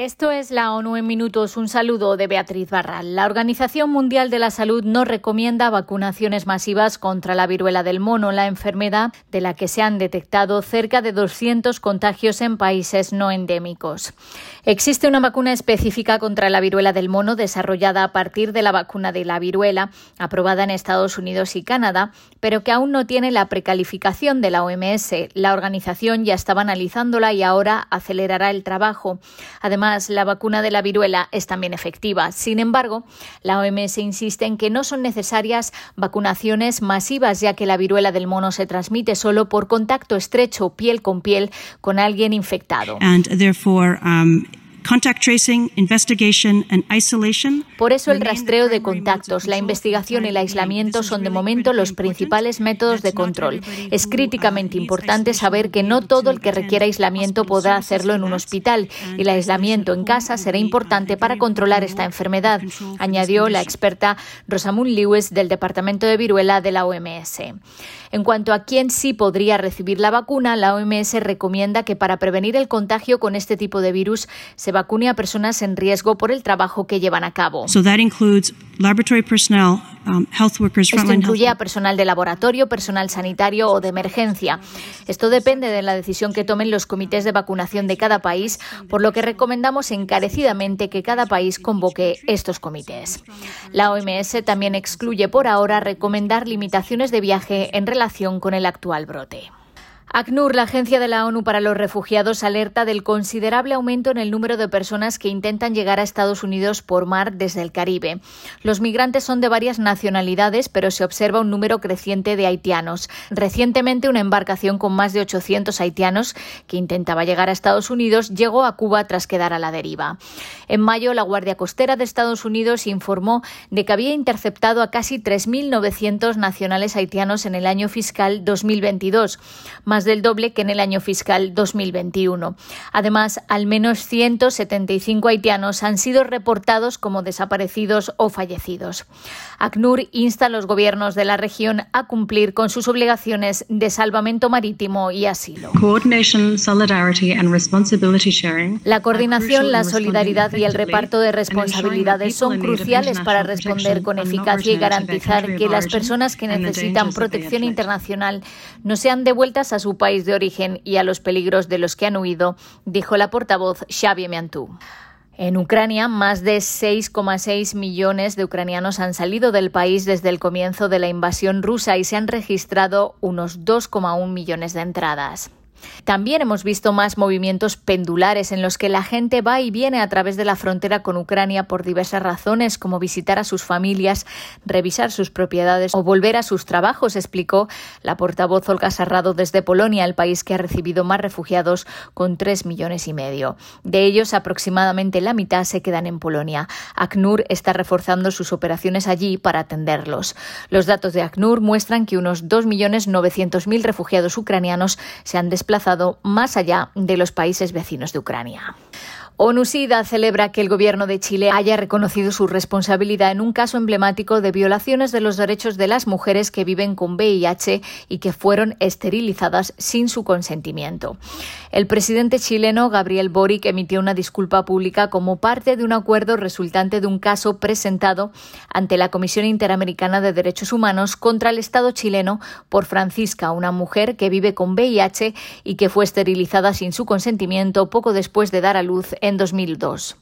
Esto es la ONU en minutos. Un saludo de Beatriz Barral. La Organización Mundial de la Salud no recomienda vacunaciones masivas contra la viruela del mono, la enfermedad de la que se han detectado cerca de 200 contagios en países no endémicos. Existe una vacuna específica contra la viruela del mono desarrollada a partir de la vacuna de la viruela, aprobada en Estados Unidos y Canadá, pero que aún no tiene la precalificación de la OMS. La organización ya estaba analizándola y ahora acelerará el trabajo. Además, la vacuna de la viruela es también efectiva. Sin embargo, la OMS insiste en que no son necesarias vacunaciones masivas, ya que la viruela del mono se transmite solo por contacto estrecho piel con piel con alguien infectado. Por eso el rastreo de contactos, la investigación y el aislamiento son de momento los principales métodos de control. Es críticamente importante saber que no todo el que requiera aislamiento podrá hacerlo en un hospital y el aislamiento en casa será importante para controlar esta enfermedad, añadió la experta Rosamund Lewis del Departamento de Viruela de la OMS. En cuanto a quién sí podría recibir la vacuna, la OMS recomienda que para prevenir el contagio con este tipo de virus se vacune a personas en riesgo por el trabajo que llevan a cabo. Um, Esto incluye a personal de laboratorio, personal sanitario o de emergencia. Esto depende de la decisión que tomen los comités de vacunación de cada país, por lo que recomendamos encarecidamente que cada país convoque estos comités. La OMS también excluye por ahora recomendar limitaciones de viaje en relación con el actual brote. ACNUR, la Agencia de la ONU para los Refugiados, alerta del considerable aumento en el número de personas que intentan llegar a Estados Unidos por mar desde el Caribe. Los migrantes son de varias nacionalidades, pero se observa un número creciente de haitianos. Recientemente, una embarcación con más de 800 haitianos que intentaba llegar a Estados Unidos llegó a Cuba tras quedar a la deriva. En mayo, la Guardia Costera de Estados Unidos informó de que había interceptado a casi 3.900 nacionales haitianos en el año fiscal 2022 más del doble que en el año fiscal 2021. Además, al menos 175 haitianos han sido reportados como desaparecidos o fallecidos. ACNUR insta a los gobiernos de la región a cumplir con sus obligaciones de salvamento marítimo y asilo. La coordinación, la solidaridad y el reparto de responsabilidades son cruciales para responder con eficacia y garantizar que las personas que necesitan protección internacional no sean devueltas a su país de origen y a los peligros de los que han huido, dijo la portavoz Xavier Miantou. En Ucrania, más de 6,6 millones de ucranianos han salido del país desde el comienzo de la invasión rusa y se han registrado unos 2,1 millones de entradas. También hemos visto más movimientos pendulares en los que la gente va y viene a través de la frontera con Ucrania por diversas razones, como visitar a sus familias, revisar sus propiedades o volver a sus trabajos, explicó la portavoz Olga Sarrado desde Polonia, el país que ha recibido más refugiados con tres millones y medio. De ellos, aproximadamente la mitad se quedan en Polonia. ACNUR está reforzando sus operaciones allí para atenderlos. Los datos de ACNUR muestran que unos 2.900.000 refugiados ucranianos se han desplazado desplazado más allá de los países vecinos de Ucrania. ONUSIDA celebra que el gobierno de Chile haya reconocido su responsabilidad en un caso emblemático de violaciones de los derechos de las mujeres que viven con VIH y que fueron esterilizadas sin su consentimiento. El presidente chileno Gabriel Boric emitió una disculpa pública como parte de un acuerdo resultante de un caso presentado ante la Comisión Interamericana de Derechos Humanos contra el Estado chileno por Francisca, una mujer que vive con VIH y que fue esterilizada sin su consentimiento poco después de dar a luz en 2002.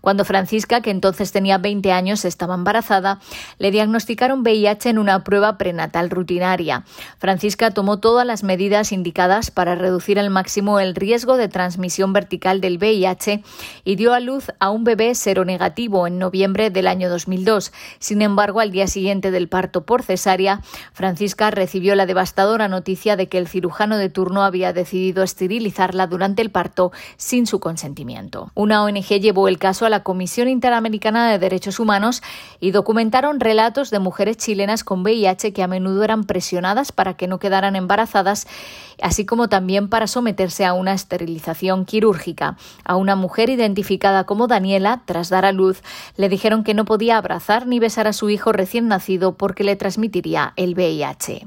Cuando Francisca, que entonces tenía 20 años, estaba embarazada, le diagnosticaron VIH en una prueba prenatal rutinaria. Francisca tomó todas las medidas indicadas para reducir al máximo el riesgo de transmisión vertical del VIH y dio a luz a un bebé seronegativo en noviembre del año 2002. Sin embargo, al día siguiente del parto por cesárea, Francisca recibió la devastadora noticia de que el cirujano de turno había decidido esterilizarla durante el parto sin su consentimiento. Una ONG llevó el caso a la Comisión Interamericana de Derechos Humanos y documentaron relatos de mujeres chilenas con VIH que a menudo eran presionadas para que no quedaran embarazadas, así como también para someterse a una esterilización quirúrgica. A una mujer identificada como Daniela, tras dar a luz, le dijeron que no podía abrazar ni besar a su hijo recién nacido porque le transmitiría el VIH.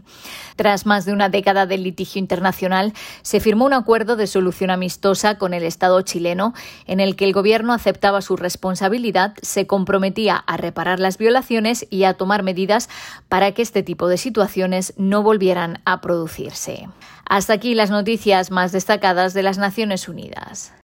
Tras más de una década de litigio internacional, se firmó un acuerdo de solución amistosa con el Estado chileno en el que el gobierno aceptaba su responsabilidad, se comprometía a reparar las violaciones y a tomar medidas para que este tipo de situaciones no volvieran a producirse. Hasta aquí las noticias más destacadas de las Naciones Unidas.